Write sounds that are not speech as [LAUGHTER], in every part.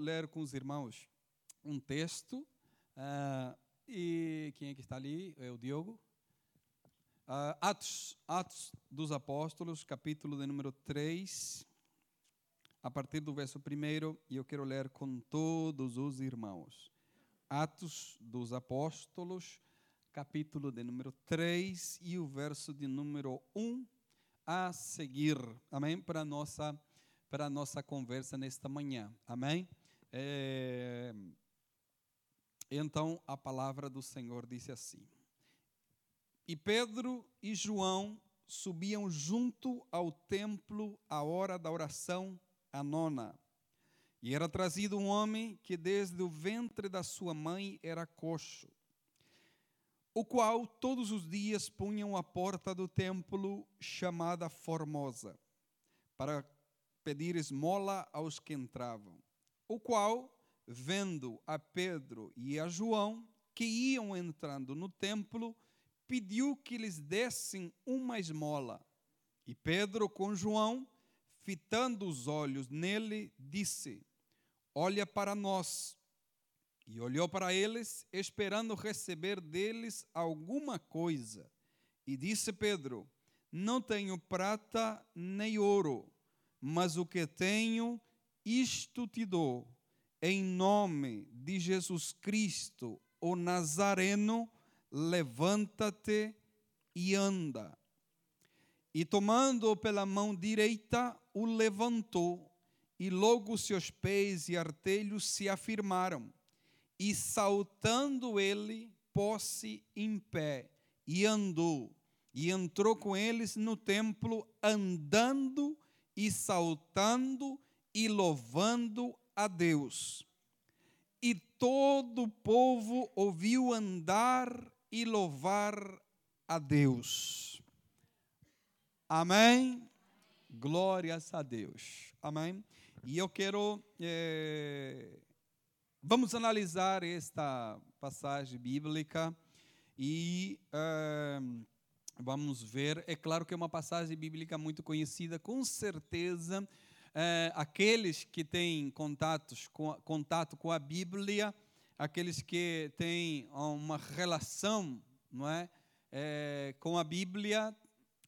ler com os irmãos um texto. Uh, e quem é que está ali? É o Diogo. Uh, Atos, Atos dos Apóstolos, capítulo de número 3, a partir do verso 1, e eu quero ler com todos os irmãos. Atos dos Apóstolos, capítulo de número 3 e o verso de número 1 a seguir. Amém? Para a nossa, para a nossa conversa nesta manhã. Amém? É... Então a palavra do Senhor disse assim: E Pedro e João subiam junto ao templo à hora da oração, a nona. E era trazido um homem que desde o ventre da sua mãe era coxo, o qual todos os dias punham à porta do templo chamada Formosa, para pedir esmola aos que entravam o qual, vendo a Pedro e a João, que iam entrando no templo, pediu que lhes dessem uma esmola. E Pedro, com João, fitando os olhos nele, disse: Olha para nós. E olhou para eles, esperando receber deles alguma coisa. E disse Pedro: Não tenho prata nem ouro, mas o que tenho isto te dou, em nome de Jesus Cristo, o Nazareno, levanta-te e anda. E tomando-o pela mão direita, o levantou, e logo seus pés e artelhos se afirmaram. E saltando ele, pôs-se em pé, e andou, e entrou com eles no templo, andando e saltando e louvando a Deus. E todo o povo ouviu andar e louvar a Deus. Amém? Glórias a Deus. Amém? E eu quero. É, vamos analisar esta passagem bíblica e. É, vamos ver. É claro que é uma passagem bíblica muito conhecida, com certeza é, aqueles que têm contatos com, contato com a Bíblia, aqueles que têm uma relação não é, é, com a Bíblia,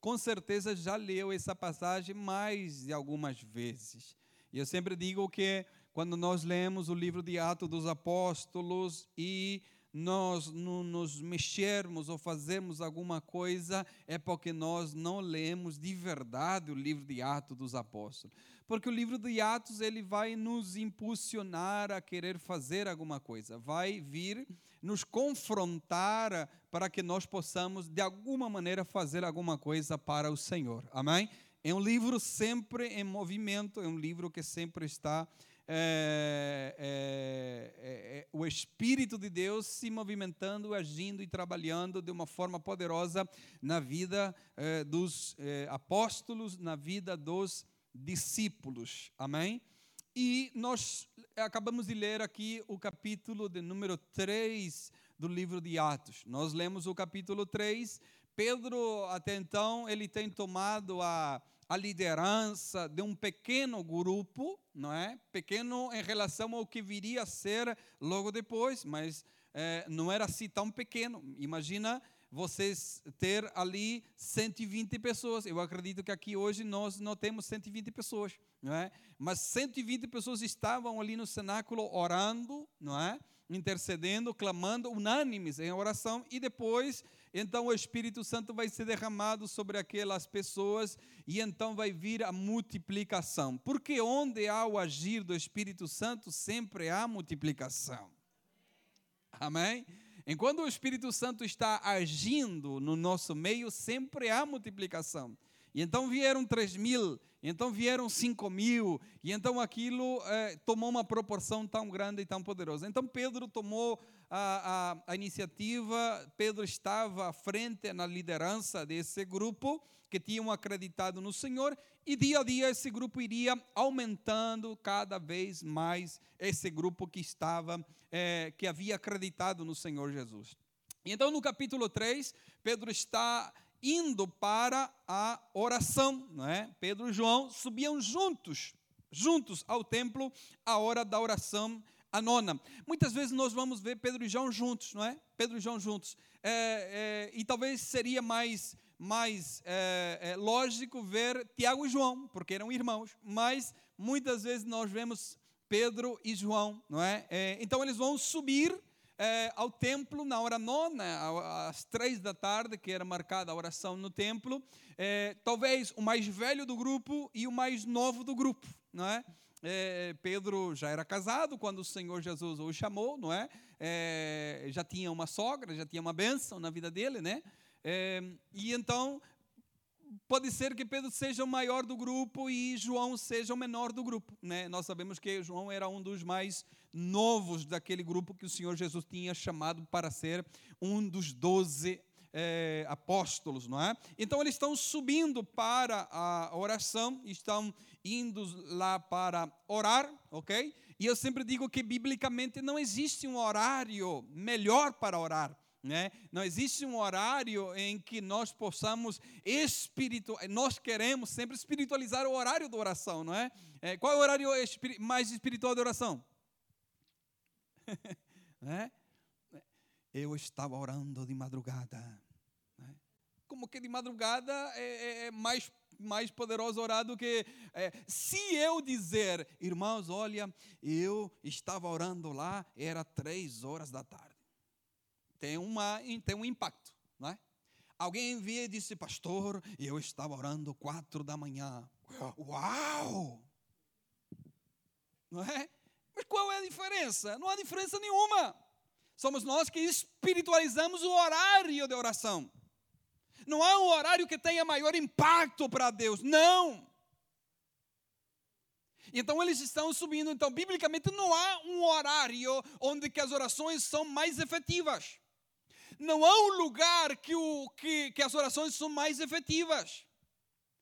com certeza já leu essa passagem mais de algumas vezes. E eu sempre digo que quando nós lemos o livro de Atos dos Apóstolos e nós nos mexermos ou fazermos alguma coisa, é porque nós não lemos de verdade o livro de Atos dos Apóstolos. Porque o livro de Atos ele vai nos impulsionar a querer fazer alguma coisa, vai vir nos confrontar para que nós possamos de alguma maneira fazer alguma coisa para o Senhor. Amém? É um livro sempre em movimento, é um livro que sempre está é, é, é, o Espírito de Deus se movimentando, agindo e trabalhando de uma forma poderosa na vida é, dos é, apóstolos, na vida dos discípulos. Amém? E nós acabamos de ler aqui o capítulo de número 3 do livro de Atos. Nós lemos o capítulo 3. Pedro, até então, ele tem tomado a a liderança de um pequeno grupo, não é? Pequeno em relação ao que viria a ser logo depois, mas é, não era assim tão pequeno. Imagina vocês ter ali 120 pessoas. Eu acredito que aqui hoje nós não temos 120 pessoas, não é? Mas 120 pessoas estavam ali no cenáculo orando, não é? Intercedendo, clamando, unânimes em oração e depois então o Espírito Santo vai ser derramado sobre aquelas pessoas e então vai vir a multiplicação. Porque onde há o agir do Espírito Santo, sempre há multiplicação. Amém? Enquanto o Espírito Santo está agindo no nosso meio, sempre há multiplicação. E então vieram três mil, e então vieram cinco mil, e então aquilo eh, tomou uma proporção tão grande e tão poderosa. Então Pedro tomou a, a, a iniciativa, Pedro estava à frente na liderança desse grupo que tinham acreditado no Senhor, e dia a dia esse grupo iria aumentando cada vez mais esse grupo que estava, é, que havia acreditado no Senhor Jesus. Então, no capítulo 3, Pedro está indo para a oração, não é? Pedro e João subiam juntos juntos ao templo a hora da oração, a nona. Muitas vezes nós vamos ver Pedro e João juntos, não é? Pedro e João juntos. É, é, e talvez seria mais, mais é, é lógico ver Tiago e João, porque eram irmãos, mas muitas vezes nós vemos Pedro e João, não é? é então eles vão subir é, ao templo na hora nona, às três da tarde, que era marcada a oração no templo. É, talvez o mais velho do grupo e o mais novo do grupo, não é? é? Pedro já era casado quando o Senhor Jesus o chamou, não é? é já tinha uma sogra, já tinha uma bênção na vida dele, né? É, e então pode ser que Pedro seja o maior do grupo e João seja o menor do grupo. Né? Nós sabemos que João era um dos mais novos daquele grupo que o Senhor Jesus tinha chamado para ser um dos doze é, apóstolos, não é? Então eles estão subindo para a oração, estão indo lá para orar, ok? E eu sempre digo que biblicamente não existe um horário melhor para orar. Né? Não existe um horário em que nós possamos espiritual, nós queremos sempre espiritualizar o horário da oração, não é? é qual é o horário mais espiritual da oração? [LAUGHS] né? Eu estava orando de madrugada. Né? Como que de madrugada é, é, é mais mais poderoso orar do que é, se eu dizer, irmãos, olha, eu estava orando lá, era três horas da tarde tem, uma, tem um impacto, não é? Alguém envia e disse, pastor, eu estava orando quatro da manhã. Uau! Não é? Mas qual é a diferença? Não há diferença nenhuma. Somos nós que espiritualizamos o horário de oração. Não há um horário que tenha maior impacto para Deus. Não. Então eles estão subindo. Então, biblicamente, não há um horário onde que as orações são mais efetivas não há um lugar que, o, que, que as orações são mais efetivas.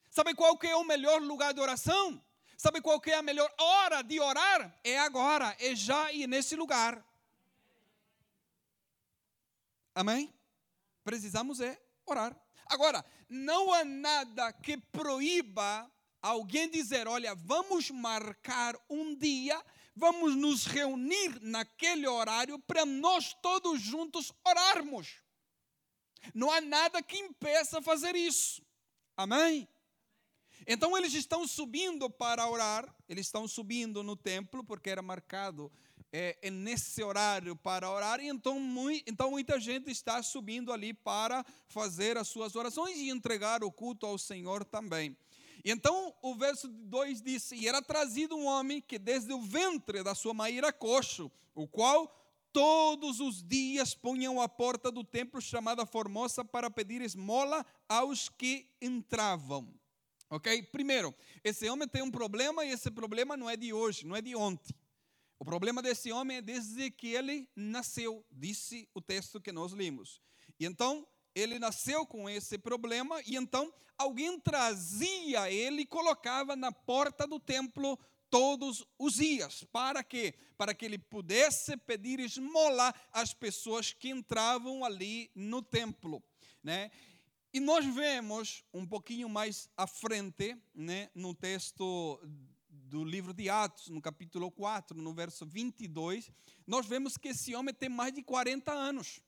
Sabe qual que é o melhor lugar de oração? Sabe qual que é a melhor hora de orar? É agora, é já e nesse lugar. Amém? Precisamos é orar. Agora, não há nada que proíba alguém dizer, olha, vamos marcar um dia vamos nos reunir naquele horário para nós todos juntos orarmos. Não há nada que impeça fazer isso. Amém? Então eles estão subindo para orar, eles estão subindo no templo, porque era marcado é, é nesse horário para orar, e então, então muita gente está subindo ali para fazer as suas orações e entregar o culto ao Senhor também. Então o verso 2 diz: E era trazido um homem que desde o ventre da sua mãe era coxo, o qual todos os dias punham a porta do templo chamada Formosa para pedir esmola aos que entravam. Ok? Primeiro, esse homem tem um problema e esse problema não é de hoje, não é de ontem. O problema desse homem é desde que ele nasceu, disse o texto que nós lemos. E então ele nasceu com esse problema e então alguém trazia ele e colocava na porta do templo todos os dias. Para quê? Para que ele pudesse pedir esmola às pessoas que entravam ali no templo, né? E nós vemos um pouquinho mais à frente, né, no texto do livro de Atos, no capítulo 4, no verso 22, nós vemos que esse homem tem mais de 40 anos.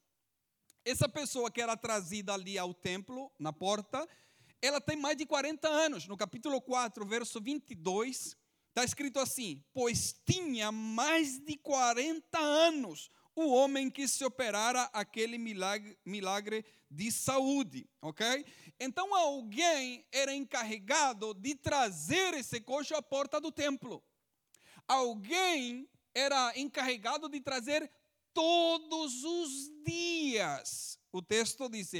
Essa pessoa que era trazida ali ao templo, na porta, ela tem mais de 40 anos. No capítulo 4, verso 22, está escrito assim: Pois tinha mais de 40 anos o homem que se operara aquele milagre, milagre de saúde, ok? Então alguém era encarregado de trazer esse coxo à porta do templo. Alguém era encarregado de trazer todos os dias. O texto diz: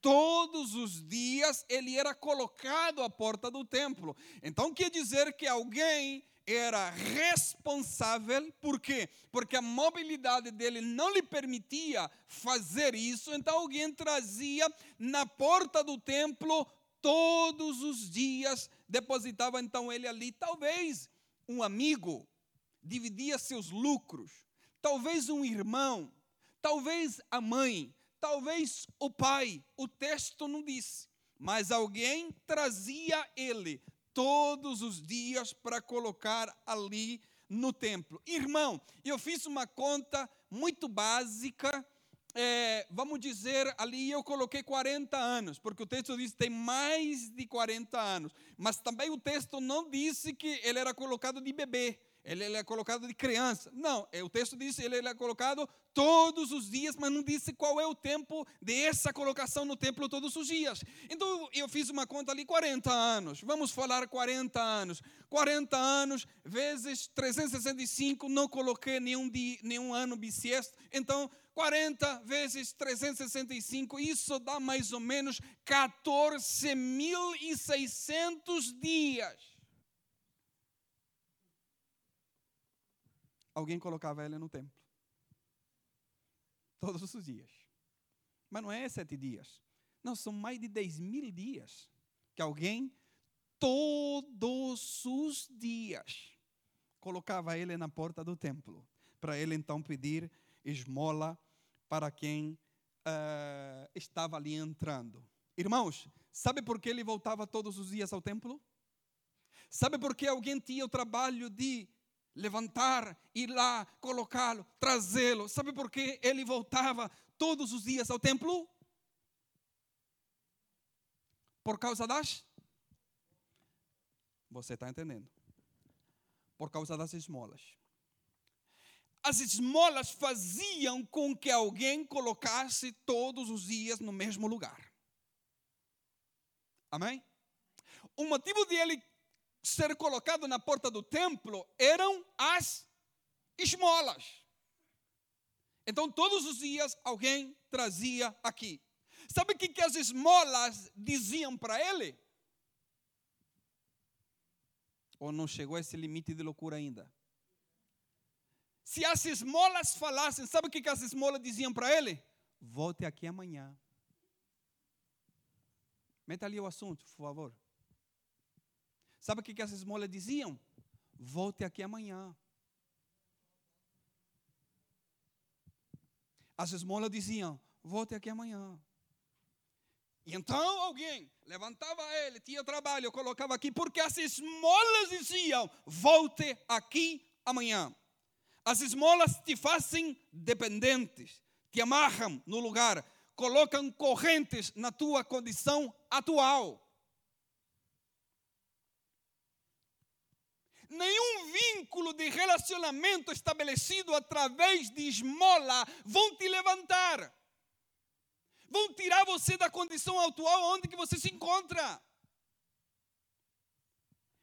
todos os dias ele era colocado à porta do templo. Então quer dizer que alguém era responsável, por quê? Porque a mobilidade dele não lhe permitia fazer isso, então alguém trazia na porta do templo todos os dias, depositava então ele ali, talvez um amigo, dividia seus lucros, talvez um irmão, talvez a mãe, talvez o pai. O texto não diz, mas alguém trazia ele todos os dias para colocar ali no templo. Irmão, eu fiz uma conta muito básica. É, vamos dizer, ali eu coloquei 40 anos, porque o texto diz que tem mais de 40 anos. Mas também o texto não disse que ele era colocado de bebê ele, ele, é colocado de criança. Não, é, o texto diz ele, ele é colocado todos os dias, mas não disse qual é o tempo dessa colocação no templo todos os dias. Então eu fiz uma conta ali, 40 anos. Vamos falar 40 anos. 40 anos vezes 365, não coloquei nenhum, dia, nenhum ano bissexto. Então, 40 vezes 365, isso dá mais ou menos 14.600 dias. Alguém colocava ela no templo. Todos os dias. Mas não é sete dias. Não, são mais de dez mil dias que alguém, todos os dias, colocava ele na porta do templo. Para ele então pedir esmola para quem uh, estava ali entrando. Irmãos, sabe por que ele voltava todos os dias ao templo? Sabe por que alguém tinha o trabalho de levantar, ir lá, colocá-lo, trazê-lo. Sabe por que ele voltava todos os dias ao templo? Por causa das. Você está entendendo? Por causa das esmolas. As esmolas faziam com que alguém colocasse todos os dias no mesmo lugar. Amém? O motivo de ele ser colocado na porta do templo eram as esmolas. Então, todos os dias alguém trazia aqui. Sabe o que, que as esmolas diziam para ele? Ou não chegou a esse limite de loucura ainda? Se as esmolas falassem, sabe o que, que as esmolas diziam para ele? Volte aqui amanhã. Meta ali o assunto, por favor. Sabe o que essas esmolas diziam? Volte aqui amanhã. As esmolas diziam: Volte aqui amanhã. E então alguém levantava ele, tinha trabalho, colocava aqui, porque as esmolas diziam: Volte aqui amanhã. As esmolas te fazem dependentes, te amarram no lugar, colocam correntes na tua condição atual. Nenhum vínculo de relacionamento estabelecido através de esmola vão te levantar. Vão tirar você da condição atual onde que você se encontra.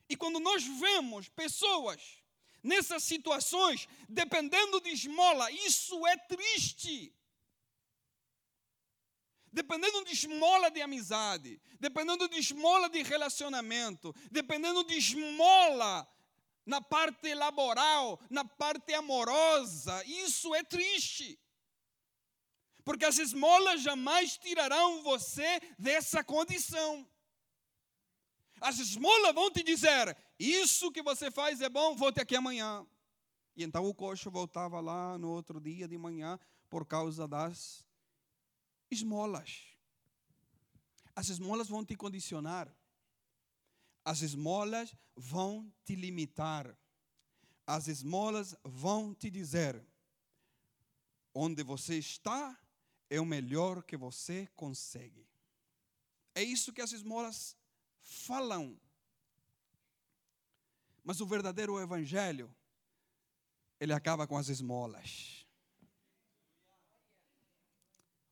E quando nós vemos pessoas nessas situações dependendo de esmola, isso é triste. Dependendo de esmola de amizade, dependendo de esmola de relacionamento, dependendo de esmola na parte laboral, na parte amorosa. Isso é triste. Porque as esmolas jamais tirarão você dessa condição. As esmolas vão te dizer: Isso que você faz é bom, volte aqui amanhã. E então o coxo voltava lá no outro dia de manhã por causa das esmolas. As esmolas vão te condicionar. As esmolas vão te limitar. As esmolas vão te dizer: onde você está é o melhor que você consegue. É isso que as esmolas falam. Mas o verdadeiro evangelho, ele acaba com as esmolas.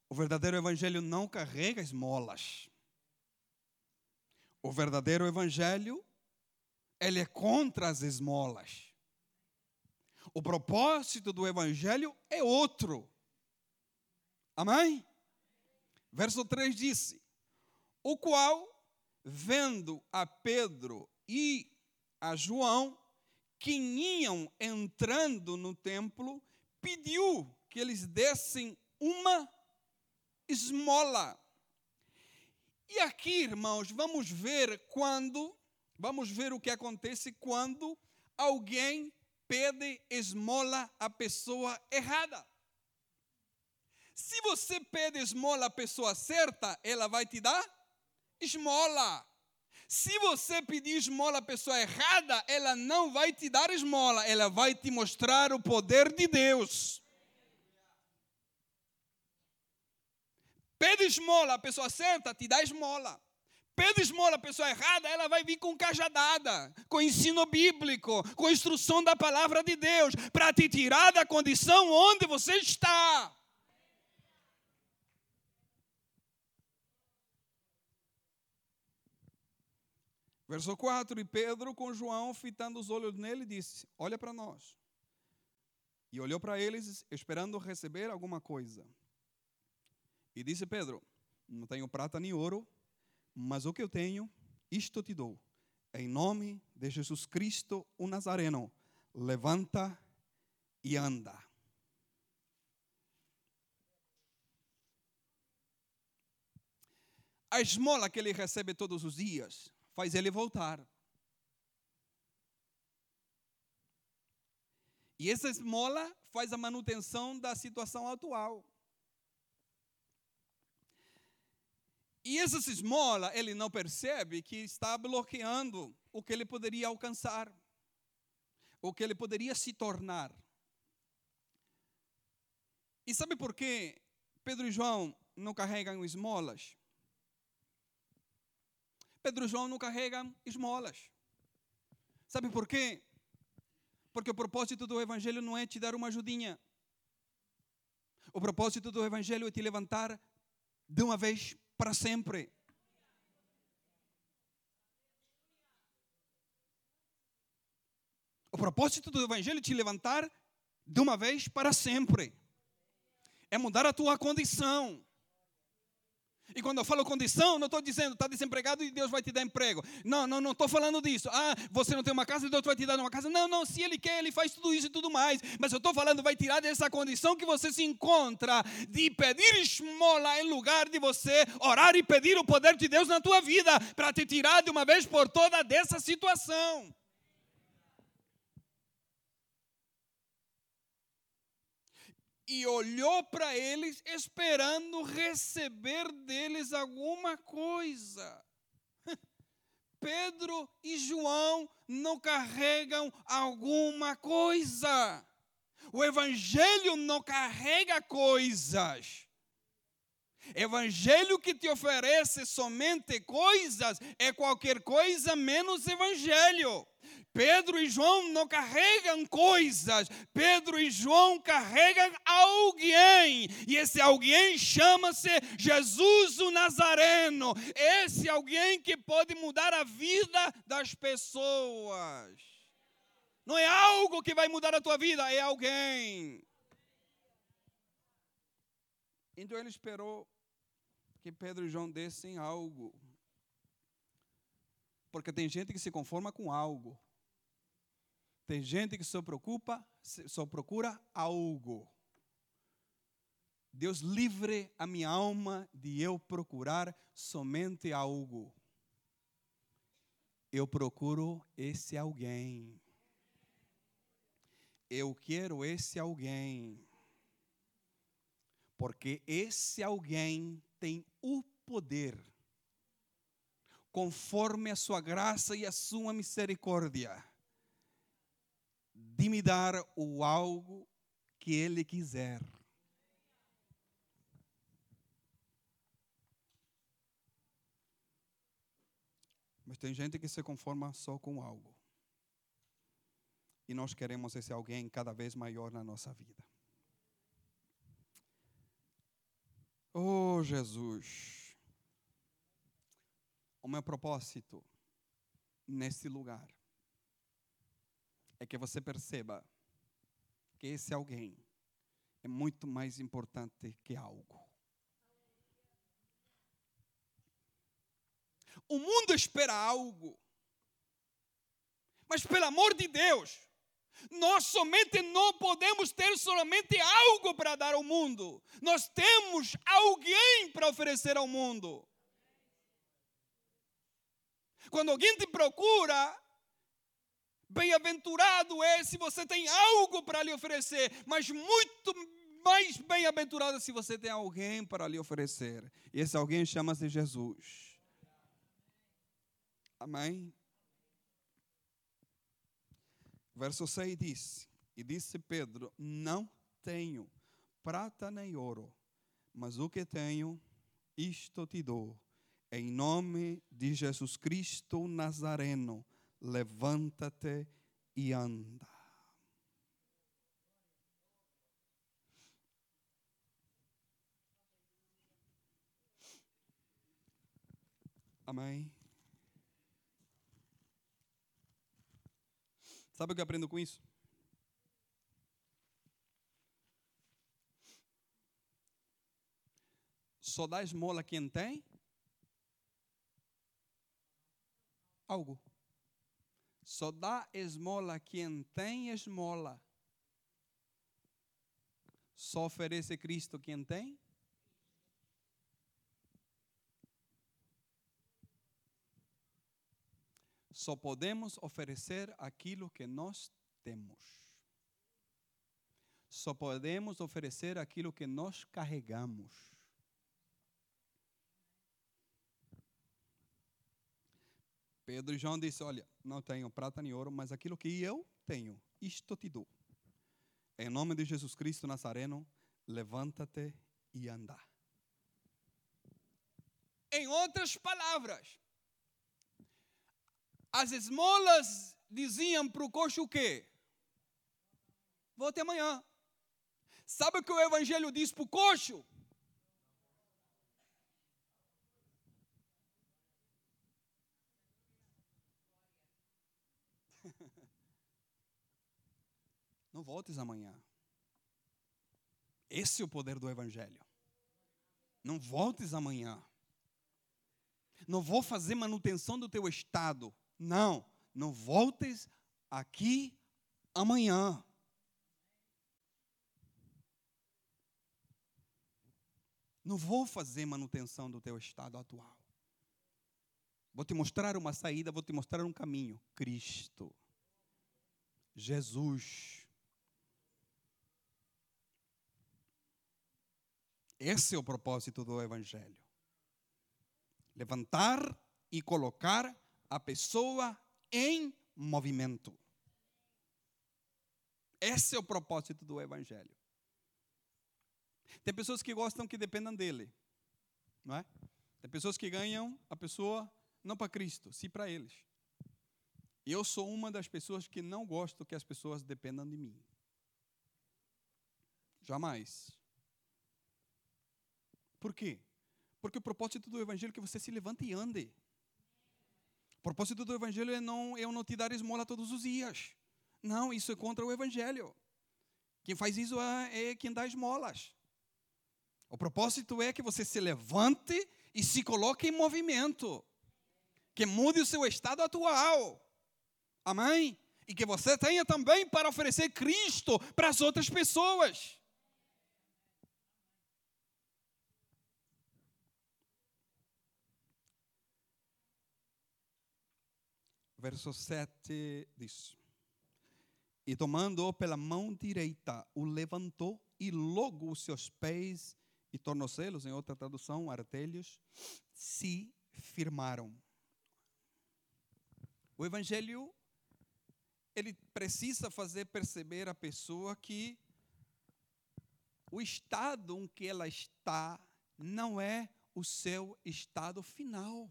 O verdadeiro evangelho não carrega esmolas. O verdadeiro evangelho, ele é contra as esmolas. O propósito do evangelho é outro. Amém? Verso 3 disse: O qual, vendo a Pedro e a João, que iam entrando no templo, pediu que eles dessem uma esmola. E aqui, irmãos, vamos ver quando, vamos ver o que acontece quando alguém pede esmola à pessoa errada. Se você pede esmola à pessoa certa, ela vai te dar esmola. Se você pedir esmola à pessoa errada, ela não vai te dar esmola, ela vai te mostrar o poder de Deus. Pede esmola, a pessoa certa te dá esmola. Pede esmola a pessoa errada, ela vai vir com cajadada, com ensino bíblico, com instrução da palavra de Deus, para te tirar da condição onde você está. Verso 4: E Pedro, com João, fitando os olhos nele, disse: Olha para nós. E olhou para eles, esperando receber alguma coisa. E disse Pedro: Não tenho prata nem ouro, mas o que eu tenho, isto te dou. Em nome de Jesus Cristo, o Nazareno, levanta e anda. A esmola que ele recebe todos os dias faz ele voltar. E essa esmola faz a manutenção da situação atual. E essa esmola, ele não percebe que está bloqueando o que ele poderia alcançar, o que ele poderia se tornar. E sabe por que Pedro e João não carregam esmolas? Pedro e João não carregam esmolas. Sabe por quê? Porque o propósito do Evangelho não é te dar uma ajudinha. O propósito do Evangelho é te levantar de uma vez para sempre. O propósito do Evangelho é te levantar de uma vez para sempre. É mudar a tua condição. E quando eu falo condição, não estou dizendo está desempregado e Deus vai te dar emprego. Não, não, não estou falando disso. Ah, você não tem uma casa e Deus vai te dar uma casa. Não, não, se Ele quer, Ele faz tudo isso e tudo mais. Mas eu estou falando, vai tirar dessa condição que você se encontra de pedir esmola em lugar de você orar e pedir o poder de Deus na tua vida para te tirar de uma vez por toda dessa situação. E olhou para eles esperando receber deles alguma coisa. [LAUGHS] Pedro e João não carregam alguma coisa. O Evangelho não carrega coisas. Evangelho que te oferece somente coisas é qualquer coisa menos Evangelho. Pedro e João não carregam coisas, Pedro e João carregam alguém, e esse alguém chama-se Jesus o Nazareno. Esse alguém que pode mudar a vida das pessoas. Não é algo que vai mudar a tua vida, é alguém. Então ele esperou que Pedro e João dessem algo. Porque tem gente que se conforma com algo. Tem gente que só preocupa, só procura algo. Deus livre a minha alma de eu procurar somente algo. Eu procuro esse alguém. Eu quero esse alguém. Porque esse alguém tem o poder, conforme a sua graça e a sua misericórdia de me dar o algo que Ele quiser. Mas tem gente que se conforma só com algo. E nós queremos esse alguém cada vez maior na nossa vida. Oh, Jesus. O meu propósito nesse lugar é que você perceba que esse alguém é muito mais importante que algo. O mundo espera algo, mas pelo amor de Deus, nós somente não podemos ter somente algo para dar ao mundo, nós temos alguém para oferecer ao mundo. Quando alguém te procura, Bem-aventurado é se você tem algo para lhe oferecer, mas muito mais bem-aventurado se você tem alguém para lhe oferecer. E esse alguém chama-se Jesus. Amém? Verso 6 diz: E disse Pedro: Não tenho prata nem ouro, mas o que tenho, isto te dou. Em nome de Jesus Cristo Nazareno, levanta-te e anda. Amém. Sabe o que eu aprendo com isso? Só dá esmola quem tem algo. Só dá esmola quem tem esmola. Só oferece Cristo quem tem Só podemos oferecer aquilo que nós temos. Só podemos oferecer aquilo que nós carregamos. Pedro e João disse: Olha, não tenho prata nem ouro, mas aquilo que eu tenho, isto te dou. Em nome de Jesus Cristo Nazareno, levanta-te e anda. Em outras palavras, as esmolas diziam para o coxo o quê? Volte amanhã. Sabe o que o Evangelho diz para o coxo? Não voltes amanhã. Esse é o poder do Evangelho. Não voltes amanhã. Não vou fazer manutenção do teu estado. Não, não voltes aqui amanhã. Não vou fazer manutenção do teu estado atual. Vou te mostrar uma saída, vou te mostrar um caminho. Cristo. Jesus. Esse é o propósito do Evangelho. Levantar e colocar a pessoa em movimento. Esse é o propósito do Evangelho. Tem pessoas que gostam que dependam dele, não é? Tem pessoas que ganham a pessoa não para Cristo, sim para eles. Eu sou uma das pessoas que não gosto que as pessoas dependam de mim. Jamais. Por quê? Porque o propósito do Evangelho é que você se levante e ande. O propósito do Evangelho é não, eu não te dar esmola todos os dias. Não, isso é contra o Evangelho. Quem faz isso é, é quem dá esmolas. O propósito é que você se levante e se coloque em movimento. Que mude o seu estado atual. Amém? E que você tenha também para oferecer Cristo para as outras pessoas. Verso 7 diz: E tomando-o pela mão direita, o levantou e logo os seus pés e tornozelos, em outra tradução, artelhos, se firmaram. O evangelho ele precisa fazer perceber a pessoa que o estado em que ela está não é o seu estado final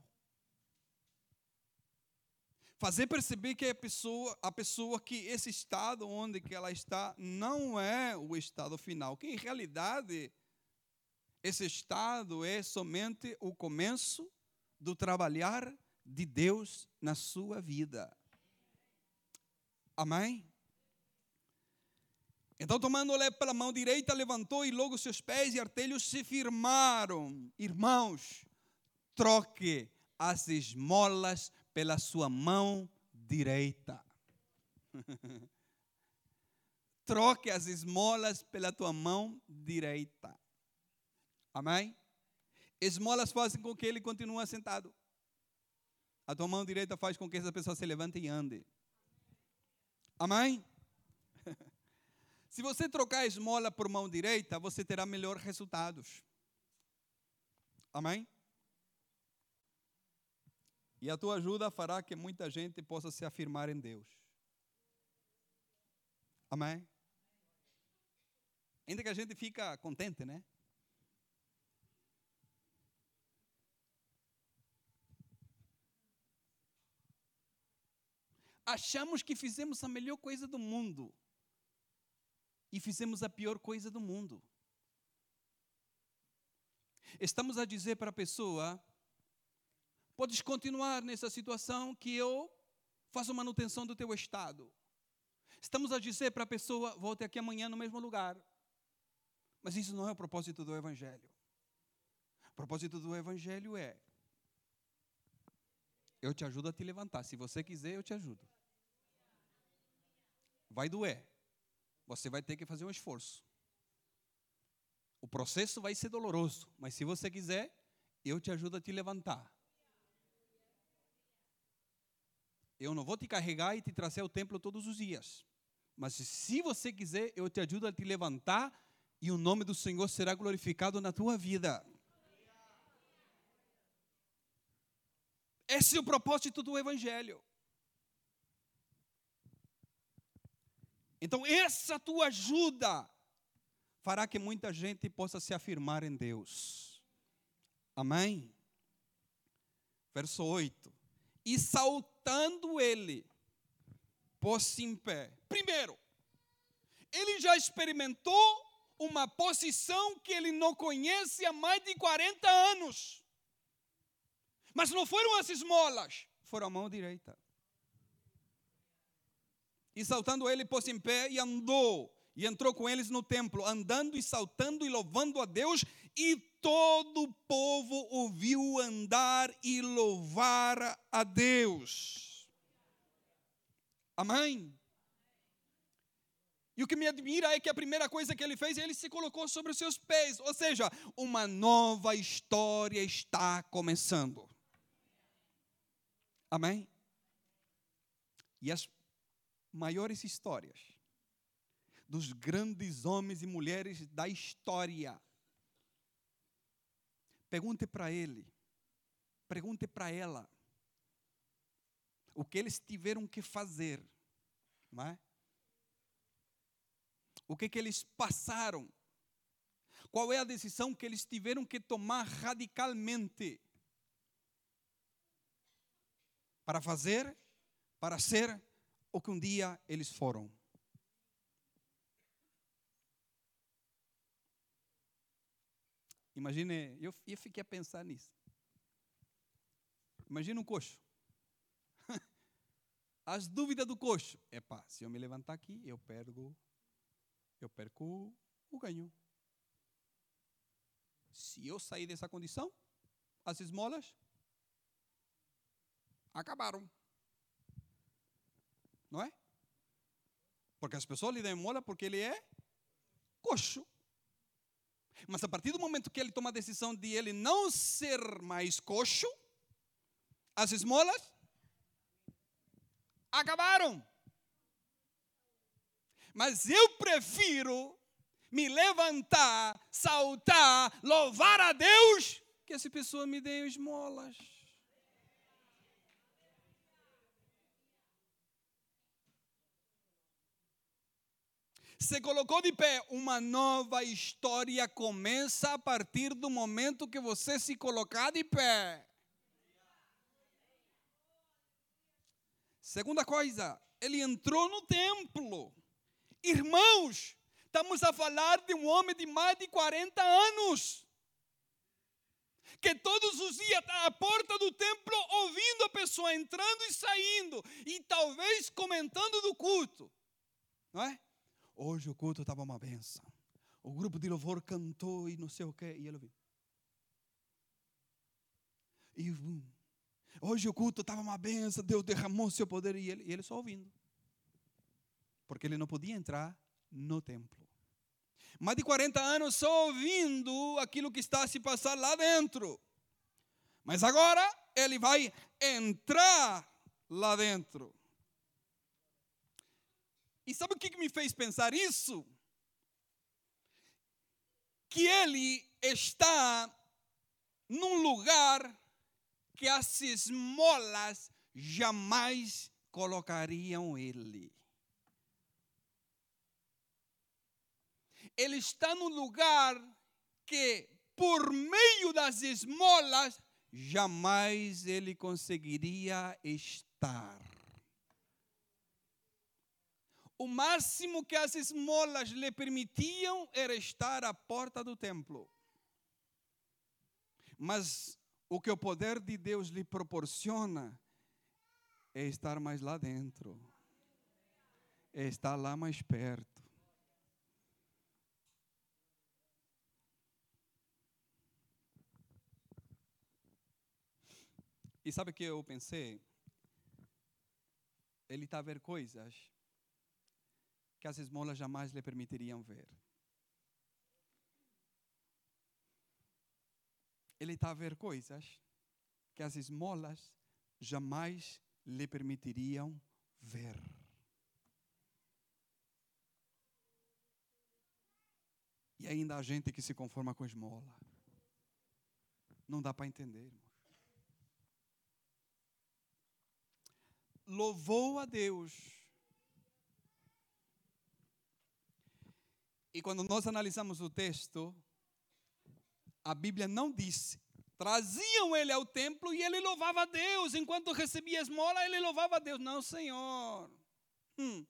fazer perceber que a pessoa, a pessoa que esse estado onde que ela está não é o estado final, que em realidade esse estado é somente o começo do trabalhar de Deus na sua vida. Amém? Então, tomando-lhe pela mão direita, levantou e logo seus pés e artelhos se firmaram. Irmãos, troque as esmolas pela sua mão direita. [LAUGHS] Troque as esmolas pela tua mão direita. Amém? Esmolas fazem com que ele continue sentado. A tua mão direita faz com que essa pessoa se levante e ande. Amém? [LAUGHS] Se você trocar a esmola por mão direita, você terá melhores resultados. Amém? E a tua ajuda fará que muita gente possa se afirmar em Deus. Amém? Ainda que a gente fica contente, né? Achamos que fizemos a melhor coisa do mundo e fizemos a pior coisa do mundo. Estamos a dizer para a pessoa: podes continuar nessa situação que eu faço manutenção do teu estado. Estamos a dizer para a pessoa: volte aqui amanhã no mesmo lugar. Mas isso não é o propósito do Evangelho. O propósito do Evangelho é: eu te ajudo a te levantar. Se você quiser, eu te ajudo. Vai doer. Você vai ter que fazer um esforço. O processo vai ser doloroso, mas se você quiser, eu te ajudo a te levantar. Eu não vou te carregar e te trazer ao templo todos os dias. Mas se você quiser, eu te ajudo a te levantar e o nome do Senhor será glorificado na tua vida. Esse é o propósito do Evangelho. Então, essa tua ajuda fará que muita gente possa se afirmar em Deus. Amém? Verso 8. E saltando ele, pôs-se em pé. Primeiro, ele já experimentou uma posição que ele não conhece há mais de 40 anos. Mas não foram as esmolas, foram a mão direita. E saltando ele, pôs-se em pé e andou e entrou com eles no templo, andando e saltando e louvando a Deus, e todo o povo ouviu andar e louvar a Deus. Amém? E o que me admira é que a primeira coisa que ele fez, ele se colocou sobre os seus pés, ou seja, uma nova história está começando. Amém? E as maiores histórias dos grandes homens e mulheres da história. Pergunte para ele, pergunte para ela o que eles tiveram que fazer, não é? O que, que eles passaram? Qual é a decisão que eles tiveram que tomar radicalmente para fazer, para ser o que um dia eles foram? Imagine, eu, eu fiquei a pensar nisso. Imagina um coxo. [LAUGHS] As dúvidas do coxo. Epá, se eu me levantar aqui, eu perco, eu perco o ganho. Se eu sair dessa condição, as esmolas acabaram. Não é? Porque as pessoas lhe dão esmola porque ele é coxo. Mas a partir do momento que ele toma a decisão de ele não ser mais coxo, as esmolas acabaram. Mas eu prefiro me levantar, saltar, louvar a Deus, que essa pessoa me dê esmolas. Se colocou de pé, uma nova história começa a partir do momento que você se colocar de pé. Segunda coisa, ele entrou no templo. Irmãos, estamos a falar de um homem de mais de 40 anos. Que todos os dias está à porta do templo ouvindo a pessoa entrando e saindo, e talvez comentando do culto, não é? Hoje o culto estava uma benção. O grupo de louvor cantou e não sei o quê. E ele ouviu. E hum, hoje o culto estava uma benção. Deus derramou seu poder. E ele, e ele só ouvindo. Porque ele não podia entrar no templo. Mais de 40 anos só ouvindo aquilo que está a se passar lá dentro. Mas agora ele vai entrar lá dentro. E sabe o que me fez pensar isso? Que ele está num lugar que as esmolas jamais colocariam ele. Ele está no lugar que, por meio das esmolas, jamais ele conseguiria estar. O máximo que as esmolas lhe permitiam era estar à porta do templo. Mas o que o poder de Deus lhe proporciona é estar mais lá dentro, é estar lá mais perto. E sabe o que eu pensei? Ele está a ver coisas que as esmolas jamais lhe permitiriam ver. Ele está a ver coisas que as esmolas jamais lhe permitiriam ver. E ainda há gente que se conforma com esmola. Não dá para entender. Louvou a Deus. E quando nós analisamos o texto, a Bíblia não disse. Traziam ele ao templo e ele louvava a Deus. Enquanto recebia esmola, ele louvava a Deus. Não, Senhor. Hum.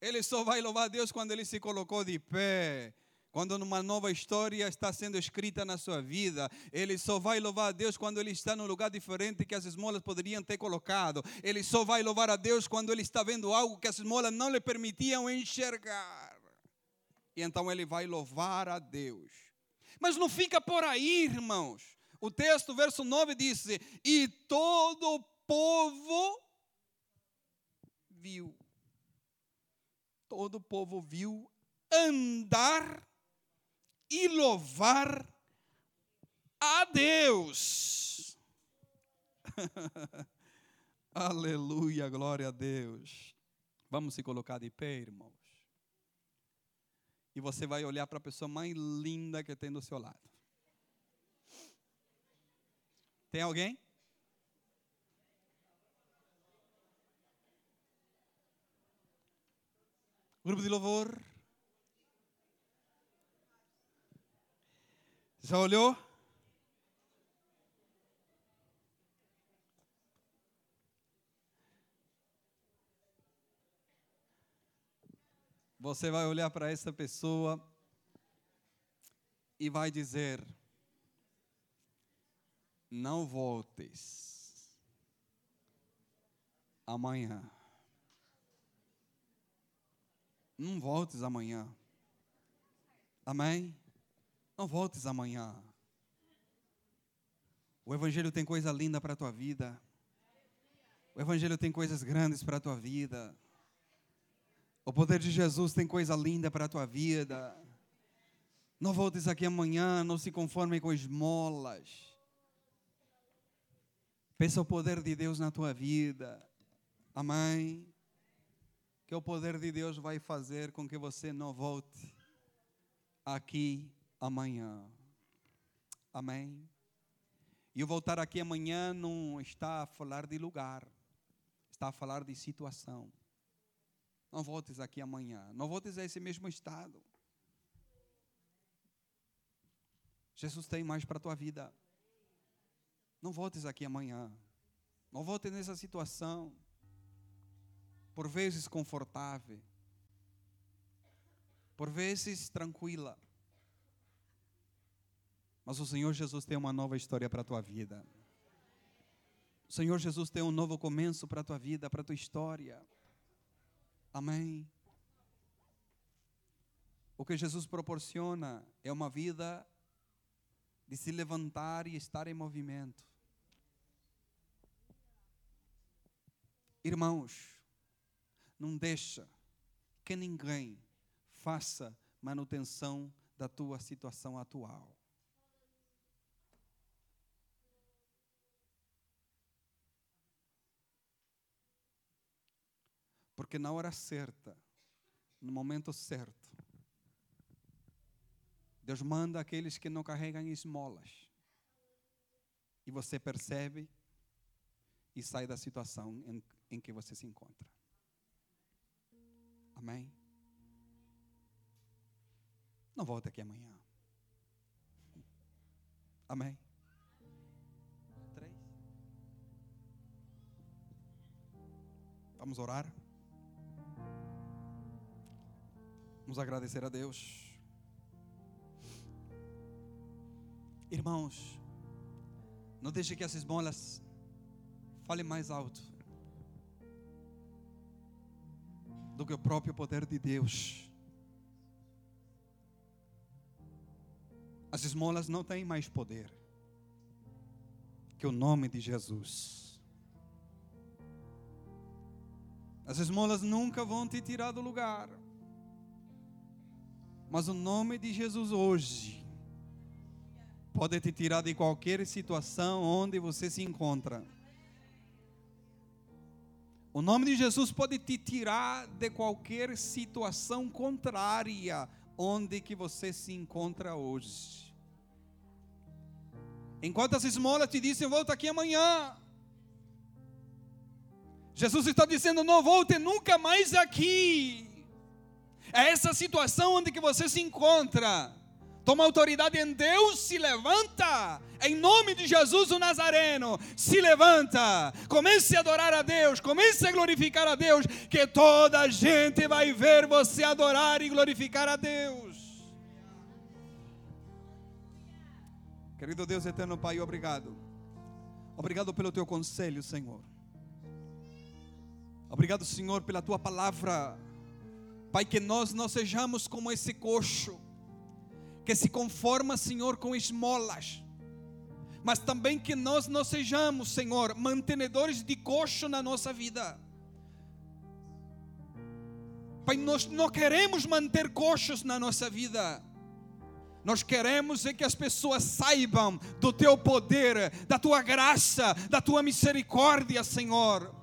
Ele só vai louvar a Deus quando ele se colocou de pé. Quando uma nova história está sendo escrita na sua vida, ele só vai louvar a Deus quando ele está num lugar diferente que as esmolas poderiam ter colocado. Ele só vai louvar a Deus quando ele está vendo algo que as esmolas não lhe permitiam enxergar. E então ele vai louvar a Deus. Mas não fica por aí, irmãos. O texto, verso 9, diz: E todo o povo viu. Todo o povo viu andar e louvar a Deus. [LAUGHS] Aleluia, glória a Deus. Vamos se colocar de pé, irmãos. E você vai olhar para a pessoa mais linda que tem do seu lado. Tem alguém? Grupo de louvor. Já olhou? Você vai olhar para essa pessoa e vai dizer: Não voltes amanhã. Não voltes amanhã. Amém? Não voltes amanhã. O Evangelho tem coisa linda para a tua vida. O Evangelho tem coisas grandes para a tua vida. O poder de Jesus tem coisa linda para a tua vida. Não voltes aqui amanhã, não se conforme com esmolas. Peça o poder de Deus na tua vida. Amém. Que o poder de Deus vai fazer com que você não volte aqui amanhã. Amém. E o voltar aqui amanhã não está a falar de lugar, está a falar de situação. Não voltes aqui amanhã. Não voltes a esse mesmo estado. Jesus tem mais para a tua vida. Não voltes aqui amanhã. Não voltes nessa situação. Por vezes confortável. Por vezes tranquila. Mas o Senhor Jesus tem uma nova história para a tua vida. O Senhor Jesus tem um novo começo para a tua vida, para a tua história. Amém. O que Jesus proporciona é uma vida de se levantar e estar em movimento. Irmãos, não deixa que ninguém faça manutenção da tua situação atual. Porque na hora certa, no momento certo, Deus manda aqueles que não carregam esmolas. E você percebe e saia da situação em, em que você se encontra. Amém? Não volte aqui amanhã. Amém? Três. Vamos orar. Vamos agradecer a Deus. Irmãos, não deixe que essas bolas falem mais alto do que o próprio poder de Deus. As esmolas não têm mais poder que o nome de Jesus. As esmolas nunca vão te tirar do lugar. Mas o nome de Jesus hoje pode te tirar de qualquer situação onde você se encontra. O nome de Jesus pode te tirar de qualquer situação contrária onde que você se encontra hoje. Enquanto as esmolas te dizem, volta aqui amanhã. Jesus está dizendo, não volte nunca mais aqui. É essa situação onde que você se encontra toma autoridade em Deus, se levanta, em nome de Jesus o Nazareno, se levanta, comece a adorar a Deus, comece a glorificar a Deus, que toda a gente vai ver você adorar e glorificar a Deus. Querido Deus eterno Pai, obrigado. Obrigado pelo teu conselho, Senhor. Obrigado, Senhor, pela tua palavra. Pai, que nós não sejamos como esse coxo que se conforma, Senhor, com esmolas, mas também que nós não sejamos, Senhor, mantenedores de coxo na nossa vida. Pai, nós não queremos manter coxos na nossa vida. Nós queremos é que as pessoas saibam do teu poder, da tua graça, da tua misericórdia, Senhor.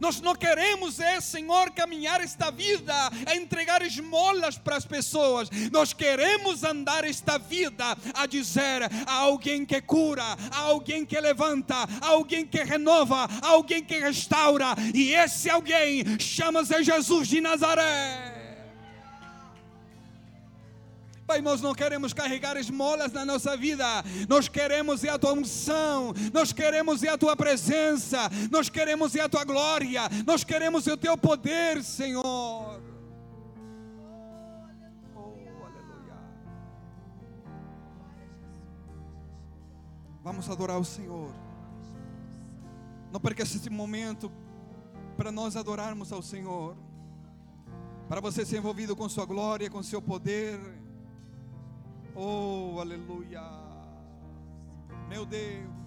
Nós não queremos, é, Senhor, caminhar esta vida a entregar esmolas para as pessoas. Nós queremos andar esta vida a dizer a alguém que cura, a alguém que levanta, a alguém que renova, a alguém que restaura. E esse alguém chama-se Jesus de Nazaré. Pai, nós não queremos carregar esmolas na nossa vida, nós queremos é a tua unção, nós queremos é a tua presença, nós queremos é a tua glória, nós queremos o teu poder, Senhor. Oh, aleluia. Vamos adorar o Senhor. Não perca esse momento para nós adorarmos ao Senhor, para você ser envolvido com Sua glória, com Seu poder. Oh, aleluia. Meu Deus.